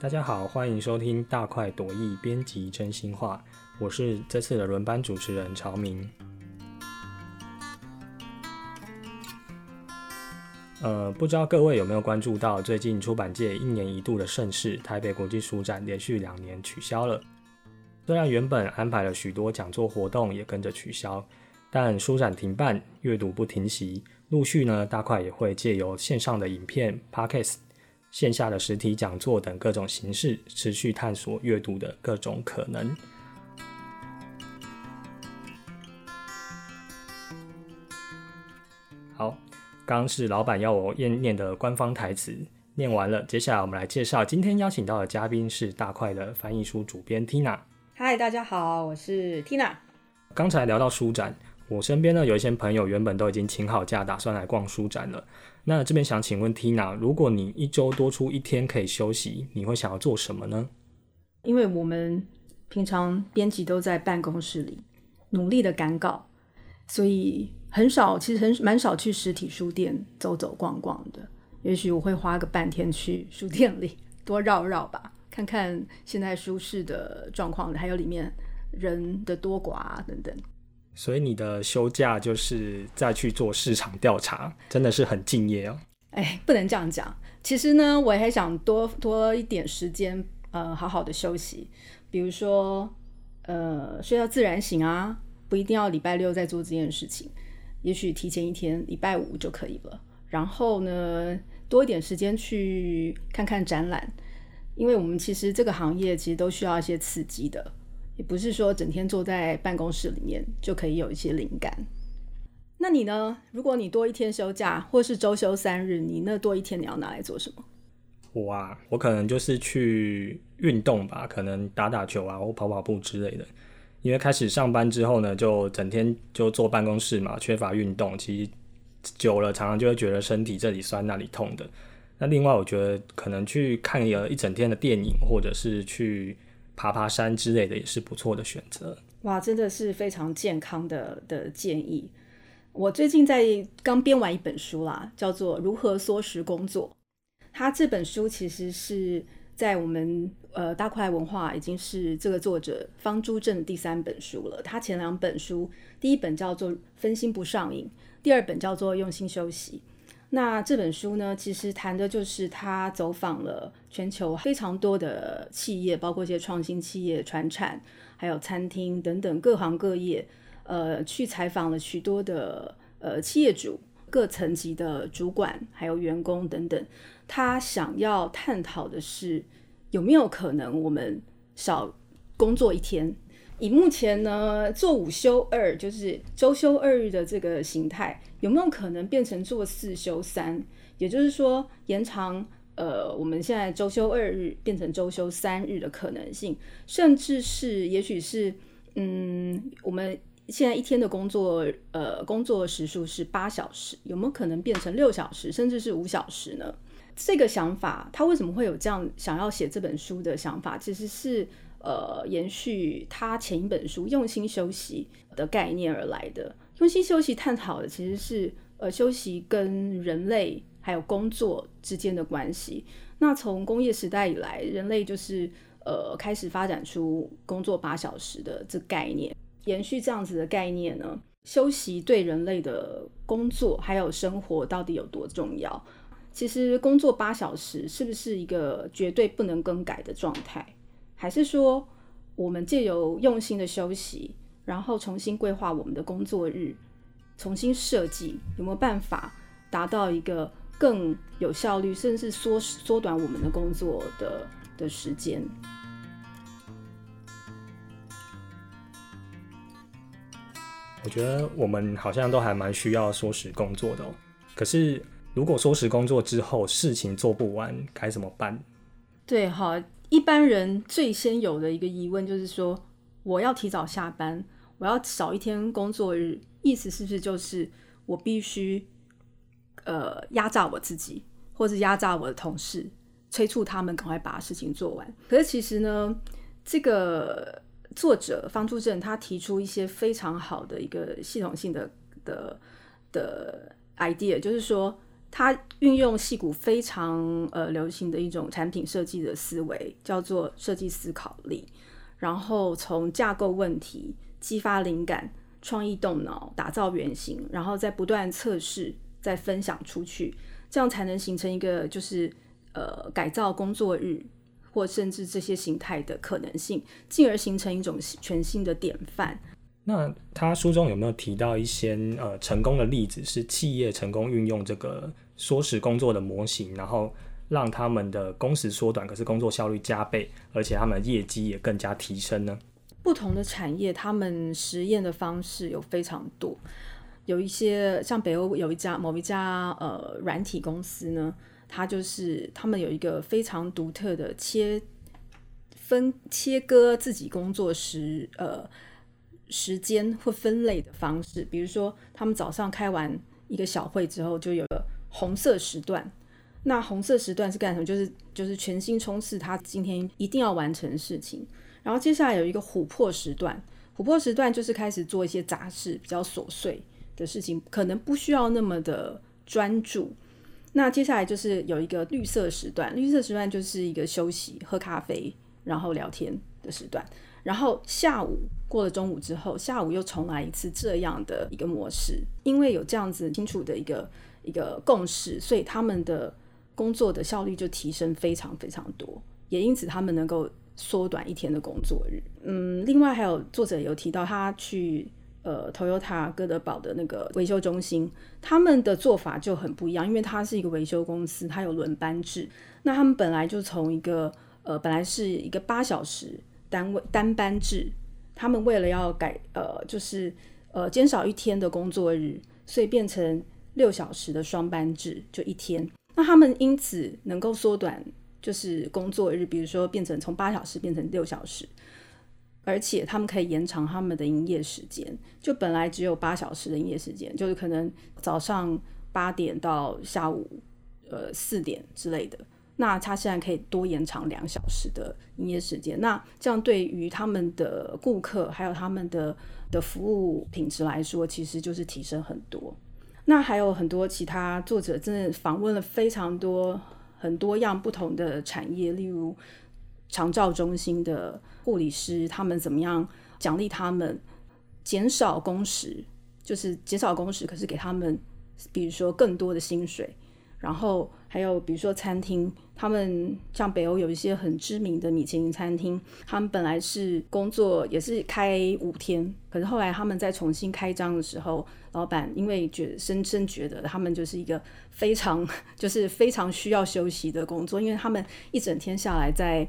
大家好，欢迎收听大快朵颐编辑真心话，我是这次的轮班主持人曹明。呃，不知道各位有没有关注到最近出版界一年一度的盛事——台北国际书展，连续两年取消了。虽然原本安排了许多讲座活动也跟着取消，但书展停办，阅读不停息，陆续呢，大快也会借由线上的影片、Podcast。线下的实体讲座等各种形式，持续探索阅读的各种可能。好，刚是老板要我念念的官方台词，念完了。接下来我们来介绍今天邀请到的嘉宾是大块的翻译书主编 Tina。嗨，大家好，我是 Tina。刚才聊到书展。我身边呢有一些朋友原本都已经请好假，打算来逛书展了。那这边想请问 Tina，如果你一周多出一天可以休息，你会想要做什么呢？因为我们平常编辑都在办公室里努力的赶稿，所以很少，其实很蛮少去实体书店走走逛逛的。也许我会花个半天去书店里多绕绕吧，看看现在书市的状况，还有里面人的多寡等等。所以你的休假就是再去做市场调查，真的是很敬业哦。哎，不能这样讲。其实呢，我还想多多一点时间，呃，好好的休息。比如说，呃，睡到自然醒啊，不一定要礼拜六再做这件事情，也许提前一天，礼拜五就可以了。然后呢，多一点时间去看看展览，因为我们其实这个行业其实都需要一些刺激的。也不是说整天坐在办公室里面就可以有一些灵感。那你呢？如果你多一天休假，或是周休三日，你那多一天你要拿来做什么？我啊，我可能就是去运动吧，可能打打球啊，或跑跑步之类的。因为开始上班之后呢，就整天就坐办公室嘛，缺乏运动，其实久了常常就会觉得身体这里酸那里痛的。那另外，我觉得可能去看一个一整天的电影，或者是去。爬爬山之类的也是不错的选择。哇，真的是非常健康的的建议。我最近在刚编完一本书啦，叫做《如何缩时工作》。它这本书其实是在我们呃大块文化已经是这个作者方朱正第三本书了。他前两本书，第一本叫做《分心不上瘾》，第二本叫做《用心休息》。那这本书呢，其实谈的就是他走访了全球非常多的企业，包括一些创新企业、传产，还有餐厅等等各行各业，呃，去采访了许多的呃企业主、各层级的主管，还有员工等等。他想要探讨的是，有没有可能我们少工作一天？以目前呢做五休二，就是周休二日的这个形态，有没有可能变成做四休三？也就是说延长呃我们现在周休二日变成周休三日的可能性，甚至是也许是嗯我们现在一天的工作呃工作时数是八小时，有没有可能变成六小时，甚至是五小时呢？这个想法，他为什么会有这样想要写这本书的想法？其实是。呃，延续他前一本书《用心休息》的概念而来的。用心休息探讨的其实是呃休息跟人类还有工作之间的关系。那从工业时代以来，人类就是呃开始发展出工作八小时的这概念。延续这样子的概念呢，休息对人类的工作还有生活到底有多重要？其实工作八小时是不是一个绝对不能更改的状态？还是说，我们借由用心的休息，然后重新规划我们的工作日，重新设计，有没有办法达到一个更有效率，甚至缩缩短我们的工作的的时间？我觉得我们好像都还蛮需要缩时工作的哦。可是，如果缩时工作之后事情做不完，该怎么办？对，好。一般人最先有的一个疑问就是说，我要提早下班，我要少一天工作日，意思是不是就是我必须呃压榨我自己，或是压榨我的同事，催促他们赶快把事情做完？可是其实呢，这个作者方柱正他提出一些非常好的一个系统性的的的 idea，就是说，它运用戏骨非常呃流行的一种产品设计的思维，叫做设计思考力。然后从架构问题、激发灵感、创意动脑、打造原型，然后再不断测试、再分享出去，这样才能形成一个就是呃改造工作日或甚至这些形态的可能性，进而形成一种全新的典范。那他书中有没有提到一些呃成功的例子，是企业成功运用这个缩时工作的模型，然后让他们的工时缩短，可是工作效率加倍，而且他们的业绩也更加提升呢？不同的产业，他们实验的方式有非常多，有一些像北欧有一家某一家呃软体公司呢，它就是他们有一个非常独特的切分切割自己工作时呃。时间或分类的方式，比如说，他们早上开完一个小会之后，就有个红色时段。那红色时段是干什么？就是就是全心冲刺他今天一定要完成事情。然后接下来有一个琥珀时段，琥珀时段就是开始做一些杂事，比较琐碎的事情，可能不需要那么的专注。那接下来就是有一个绿色时段，绿色时段就是一个休息、喝咖啡，然后聊天的时段。然后下午过了中午之后，下午又重来一次这样的一个模式，因为有这样子清楚的一个一个共识，所以他们的工作的效率就提升非常非常多，也因此他们能够缩短一天的工作日。嗯，另外还有作者有提到他去呃 Toyota 哥德堡的那个维修中心，他们的做法就很不一样，因为它是一个维修公司，它有轮班制，那他们本来就从一个呃本来是一个八小时。单位单班制，他们为了要改呃，就是呃减少一天的工作日，所以变成六小时的双班制，就一天。那他们因此能够缩短就是工作日，比如说变成从八小时变成六小时，而且他们可以延长他们的营业时间，就本来只有八小时的营业时间，就是可能早上八点到下午呃四点之类的。那他现在可以多延长两小时的营业时间，那这样对于他们的顾客还有他们的的服务品质来说，其实就是提升很多。那还有很多其他作者真的访问了非常多很多样不同的产业，例如长照中心的护理师，他们怎么样奖励他们减少工时，就是减少工时，可是给他们比如说更多的薪水。然后还有比如说餐厅，他们像北欧有一些很知名的米其林餐厅，他们本来是工作也是开五天，可是后来他们在重新开张的时候，老板因为觉深深觉得他们就是一个非常 就是非常需要休息的工作，因为他们一整天下来在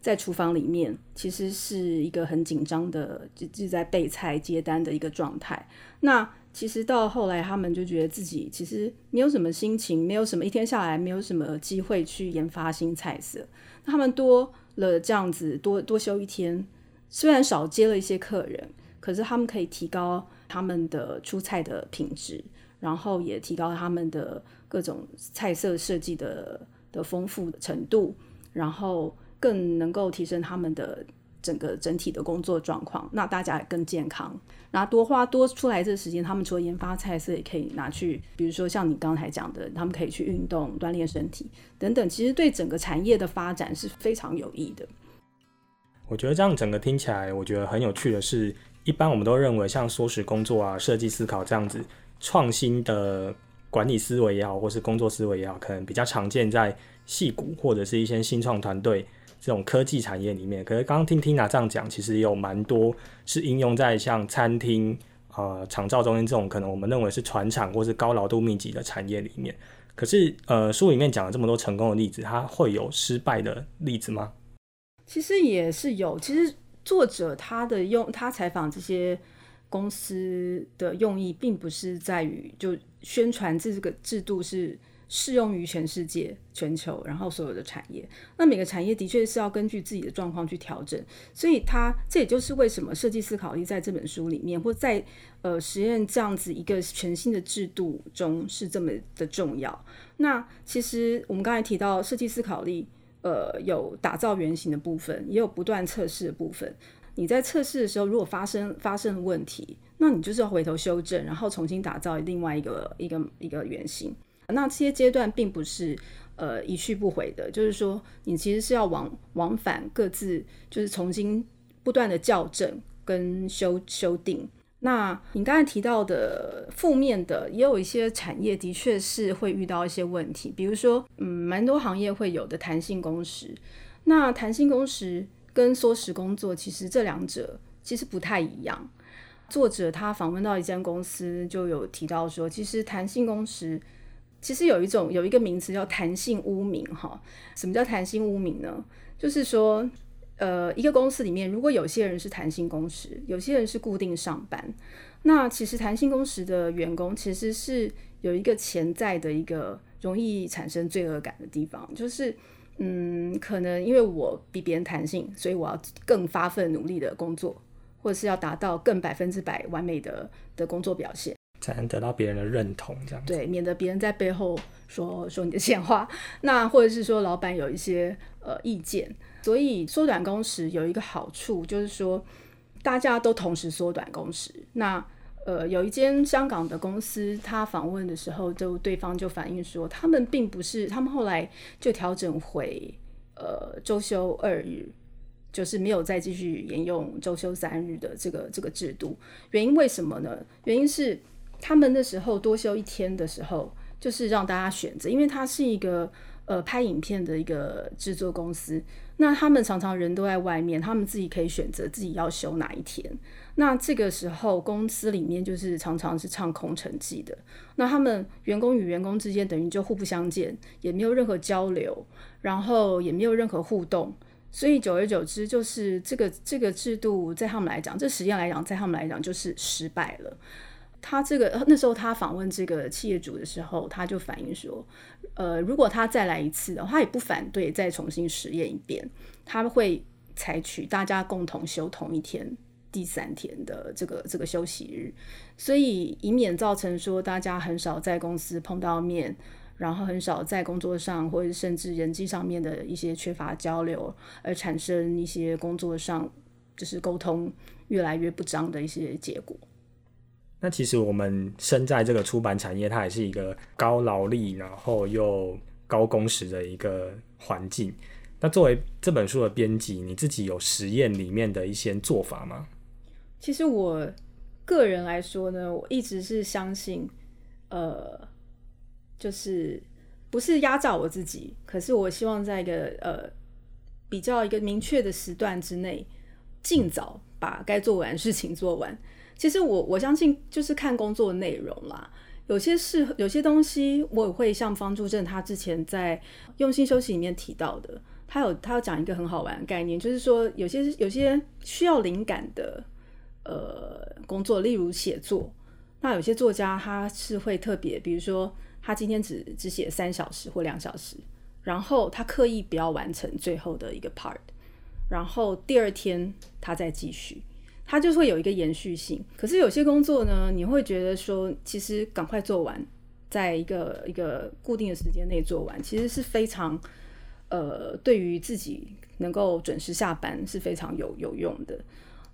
在厨房里面，其实是一个很紧张的，就就在备菜接单的一个状态。那其实到后来，他们就觉得自己其实没有什么心情，没有什么一天下来没有什么机会去研发新菜色。他们多了这样子多多休一天，虽然少接了一些客人，可是他们可以提高他们的出菜的品质，然后也提高他们的各种菜色设计的的丰富程度，然后更能够提升他们的。整个整体的工作状况，那大家也更健康。那多花多出来这时间，他们除了研发菜色，也可以拿去，比如说像你刚才讲的，他们可以去运动、锻炼身体等等。其实对整个产业的发展是非常有益的。我觉得这样整个听起来，我觉得很有趣的是，一般我们都认为像缩时工作啊、设计思考这样子创新的管理思维也好，或是工作思维也好，可能比较常见在戏骨或者是一些新创团队。这种科技产业里面，可是刚刚听 Tina 这样讲，其实有蛮多是应用在像餐厅、呃厂造中心这种可能我们认为是船厂或是高劳动密集的产业里面。可是，呃，书里面讲了这么多成功的例子，它会有失败的例子吗？其实也是有。其实作者他的用他采访这些公司的用意，并不是在于就宣传这个制度是。适用于全世界、全球，然后所有的产业。那每个产业的确是要根据自己的状况去调整，所以它这也就是为什么设计思考力在这本书里面，或在呃实验这样子一个全新的制度中是这么的重要。那其实我们刚才提到设计思考力，呃，有打造原型的部分，也有不断测试的部分。你在测试的时候，如果发生发生问题，那你就是要回头修正，然后重新打造另外一个一个一个原型。那这些阶段并不是呃一去不回的，就是说你其实是要往往返各自，就是重新不断的校正跟修修订。那你刚才提到的负面的，也有一些产业的确是会遇到一些问题，比如说，嗯，蛮多行业会有的弹性工时。那弹性工时跟缩时工作，其实这两者其实不太一样。作者他访问到一间公司，就有提到说，其实弹性工时其实有一种有一个名词叫弹性污名哈。什么叫弹性污名呢？就是说。呃，一个公司里面，如果有些人是弹性工时，有些人是固定上班，那其实弹性工时的员工其实是有一个潜在的一个容易产生罪恶感的地方，就是嗯，可能因为我比别人弹性，所以我要更发奋努力的工作，或者是要达到更百分之百完美的的工作表现，才能得到别人的认同，这样对，免得别人在背后说说你的闲话，那或者是说老板有一些呃意见。所以缩短工时有一个好处，就是说大家都同时缩短工时。那呃，有一间香港的公司，他访问的时候，就对方就反映说，他们并不是，他们后来就调整回呃周休二日，就是没有再继续沿用周休三日的这个这个制度。原因为什么呢？原因是他们那时候多休一天的时候，就是让大家选择，因为它是一个呃拍影片的一个制作公司。那他们常常人都在外面，他们自己可以选择自己要休哪一天。那这个时候公司里面就是常常是唱空城计的。那他们员工与员工之间等于就互不相见，也没有任何交流，然后也没有任何互动。所以久而久之，就是这个这个制度在他们来讲，这实验来讲，在他们来讲就是失败了。他这个那时候他访问这个企业主的时候，他就反映说，呃，如果他再来一次的话，也不反对再重新实验一遍。他会采取大家共同休同一天，第三天的这个这个休息日，所以以免造成说大家很少在公司碰到面，然后很少在工作上或者甚至人际上面的一些缺乏交流，而产生一些工作上就是沟通越来越不彰的一些结果。那其实我们身在这个出版产业，它也是一个高劳力，然后又高工时的一个环境。那作为这本书的编辑，你自己有实验里面的一些做法吗？其实我个人来说呢，我一直是相信，呃，就是不是压榨我自己，可是我希望在一个呃比较一个明确的时段之内，尽早把该做完的事情做完。其实我我相信就是看工作内容啦，有些事有些东西我也会像方柱正他之前在用心休息里面提到的，他有他要讲一个很好玩的概念，就是说有些有些需要灵感的呃工作，例如写作，那有些作家他是会特别，比如说他今天只只写三小时或两小时，然后他刻意不要完成最后的一个 part，然后第二天他再继续。它就会有一个延续性，可是有些工作呢，你会觉得说，其实赶快做完，在一个一个固定的时间内做完，其实是非常，呃，对于自己能够准时下班是非常有有用的。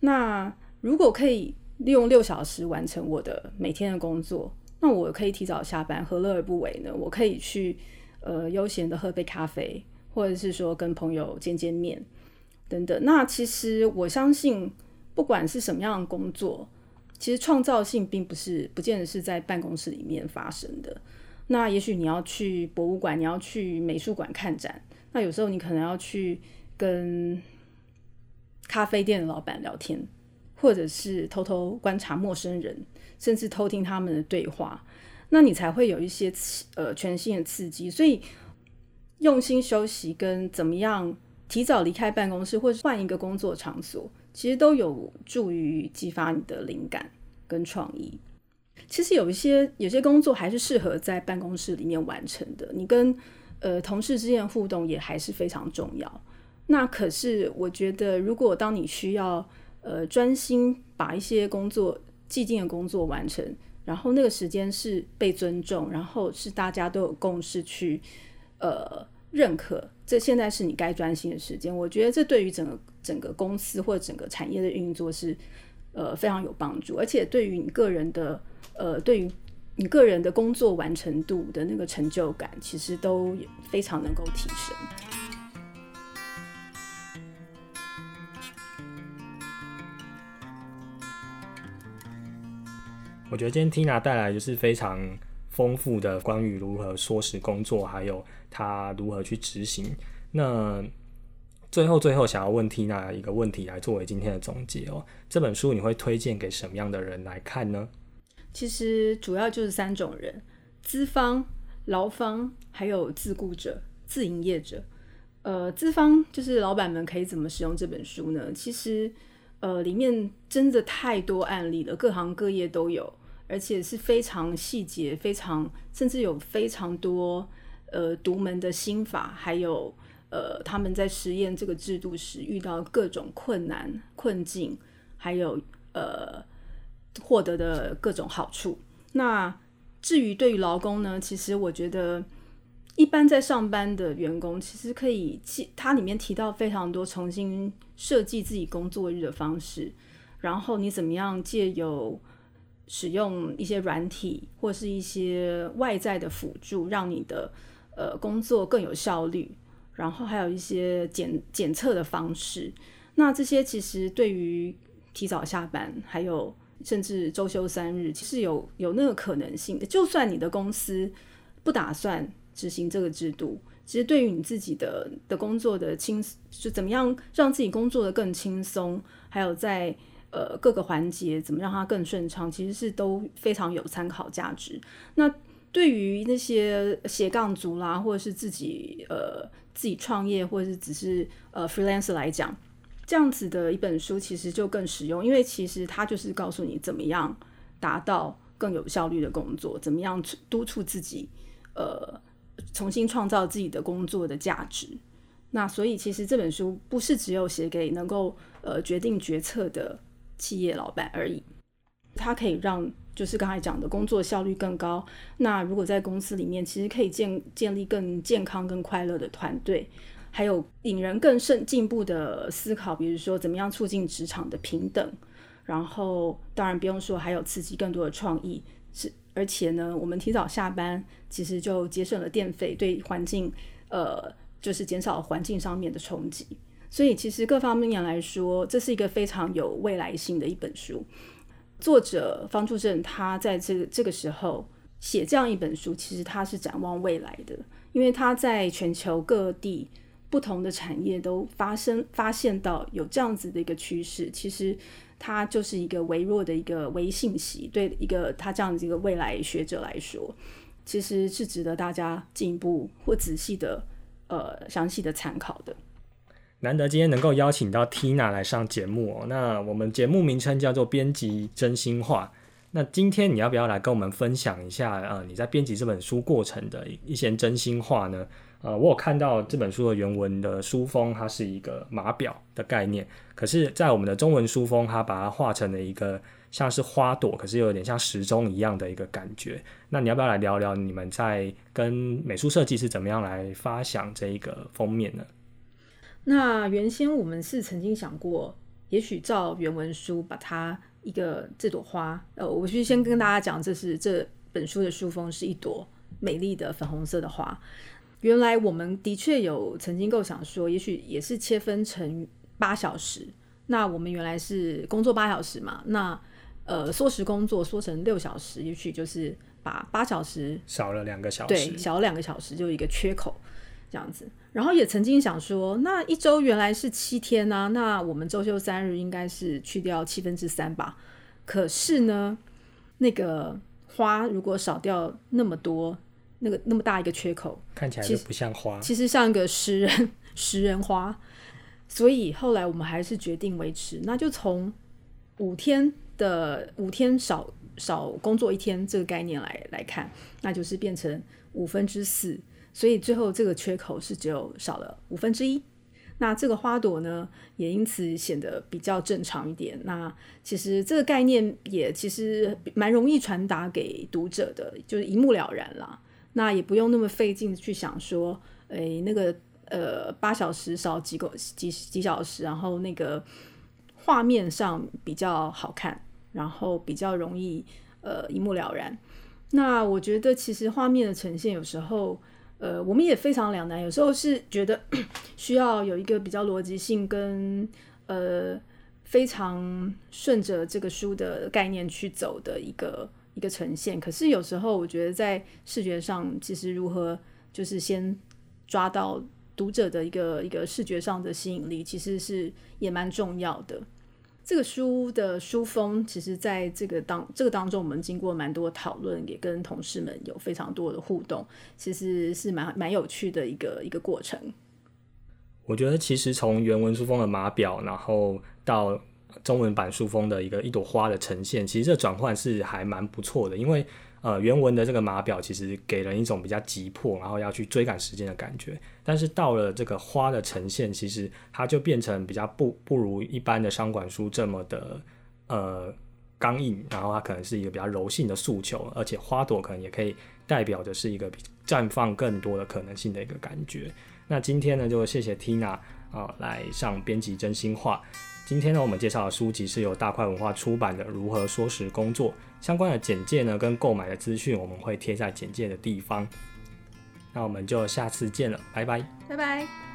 那如果可以利用六小时完成我的每天的工作，那我可以提早下班，何乐而不为呢？我可以去呃悠闲的喝杯咖啡，或者是说跟朋友见见面等等。那其实我相信。不管是什么样的工作，其实创造性并不是不见得是在办公室里面发生的。那也许你要去博物馆，你要去美术馆看展，那有时候你可能要去跟咖啡店的老板聊天，或者是偷偷观察陌生人，甚至偷听他们的对话，那你才会有一些呃全新的刺激。所以用心休息跟怎么样提早离开办公室，或者换一个工作场所。其实都有助于激发你的灵感跟创意。其实有一些有些工作还是适合在办公室里面完成的，你跟呃同事之间的互动也还是非常重要。那可是我觉得，如果当你需要呃专心把一些工作既定的工作完成，然后那个时间是被尊重，然后是大家都有共识去呃认可。这现在是你该专心的时间，我觉得这对于整个整个公司或整个产业的运作是呃非常有帮助，而且对于你个人的呃对于你个人的工作完成度的那个成就感，其实都非常能够提升。我觉得今天 Tina 带来就是非常丰富的关于如何缩时工作，还有他如何去执行。那最后最后想要问 Tina 一个问题来作为今天的总结哦，这本书你会推荐给什么样的人来看呢？其实主要就是三种人：资方、劳方，还有自雇者、自营业者。呃，资方就是老板们可以怎么使用这本书呢？其实。呃，里面真的太多案例了，各行各业都有，而且是非常细节、非常甚至有非常多呃独门的心法，还有呃他们在实验这个制度时遇到各种困难困境，还有呃获得的各种好处。那至于对于劳工呢，其实我觉得。一般在上班的员工，其实可以，它里面提到非常多重新设计自己工作日的方式，然后你怎么样借由使用一些软体或是一些外在的辅助，让你的呃工作更有效率，然后还有一些检检测的方式。那这些其实对于提早下班，还有甚至周休三日，其实有有那个可能性。就算你的公司不打算。执行这个制度，其实对于你自己的的工作的轻，就怎么样让自己工作的更轻松，还有在呃各个环节怎么让它更顺畅，其实是都非常有参考价值。那对于那些斜杠族啦，或者是自己呃自己创业，或者是只是呃 freelance 来讲，这样子的一本书其实就更实用，因为其实它就是告诉你怎么样达到更有效率的工作，怎么样督促自己呃。重新创造自己的工作的价值。那所以其实这本书不是只有写给能够呃决定决策的企业老板而已，它可以让就是刚才讲的工作效率更高。那如果在公司里面，其实可以建建立更健康、更快乐的团队，还有引人更甚进步的思考，比如说怎么样促进职场的平等。然后当然不用说，还有刺激更多的创意是。而且呢，我们提早下班，其实就节省了电费，对环境，呃，就是减少环境上面的冲击。所以，其实各方面来说，这是一个非常有未来性的一本书。作者方柱正他在这个这个时候写这样一本书，其实他是展望未来的，因为他在全球各地不同的产业都发生发现到有这样子的一个趋势，其实。它就是一个微弱的一个微信息，对一个他这样子一个未来学者来说，其实是值得大家进一步或仔细的呃详细的参考的。难得今天能够邀请到 Tina 来上节目哦，那我们节目名称叫做编辑真心话。那今天你要不要来跟我们分享一下呃你在编辑这本书过程的一些真心话呢？呃，我有看到这本书的原文的书封，它是一个码表的概念。可是，在我们的中文书封，它把它画成了一个像是花朵，可是又有点像时钟一样的一个感觉。那你要不要来聊聊你们在跟美术设计是怎么样来发想这一个封面呢？那原先我们是曾经想过，也许照原文书把它一个这朵花，呃，我去先跟大家讲，这是这本书的书封是一朵美丽的粉红色的花。原来我们的确有曾经构想说，也许也是切分成八小时。那我们原来是工作八小时嘛？那呃，缩时工作缩成六小时，也许就是把八小时少了两个小时，对，少了两个小时就一个缺口这样子。然后也曾经想说，那一周原来是七天呢，那我们周休三日应该是去掉七分之三吧？可是呢，那个花如果少掉那么多。那个那么大一个缺口，看起来就不像花，其实像一个食人 食人花。所以后来我们还是决定维持，那就从五天的五天少少工作一天这个概念来来看，那就是变成五分之四。所以最后这个缺口是只有少了五分之一。那这个花朵呢，也因此显得比较正常一点。那其实这个概念也其实蛮容易传达给读者的，就是一目了然啦。那也不用那么费劲去想说，诶，那个呃八小时少几个几几小时，然后那个画面上比较好看，然后比较容易呃一目了然。那我觉得其实画面的呈现有时候，呃，我们也非常两难。有时候是觉得 需要有一个比较逻辑性跟呃非常顺着这个书的概念去走的一个一个呈现。可是有时候我觉得在视觉上，其实如何就是先抓到读者的一个一个视觉上的吸引力，其实是也蛮重要的。这个书的书风，其实在这个当这个当中，我们经过蛮多讨论，也跟同事们有非常多的互动，其实是蛮蛮有趣的一个一个过程。我觉得其实从原文书风的码表，然后到中文版书风的一个一朵花的呈现，其实这转换是还蛮不错的，因为。呃，原文的这个码表其实给人一种比较急迫，然后要去追赶时间的感觉。但是到了这个花的呈现，其实它就变成比较不不如一般的商管书这么的呃刚硬，然后它可能是一个比较柔性的诉求，而且花朵可能也可以代表的是一个绽放更多的可能性的一个感觉。那今天呢，就谢谢 Tina 啊来上编辑真心话。今天呢，我们介绍的书籍是由大块文化出版的《如何说时工作》相关的简介呢，跟购买的资讯我们会贴在简介的地方。那我们就下次见了，拜拜，拜拜。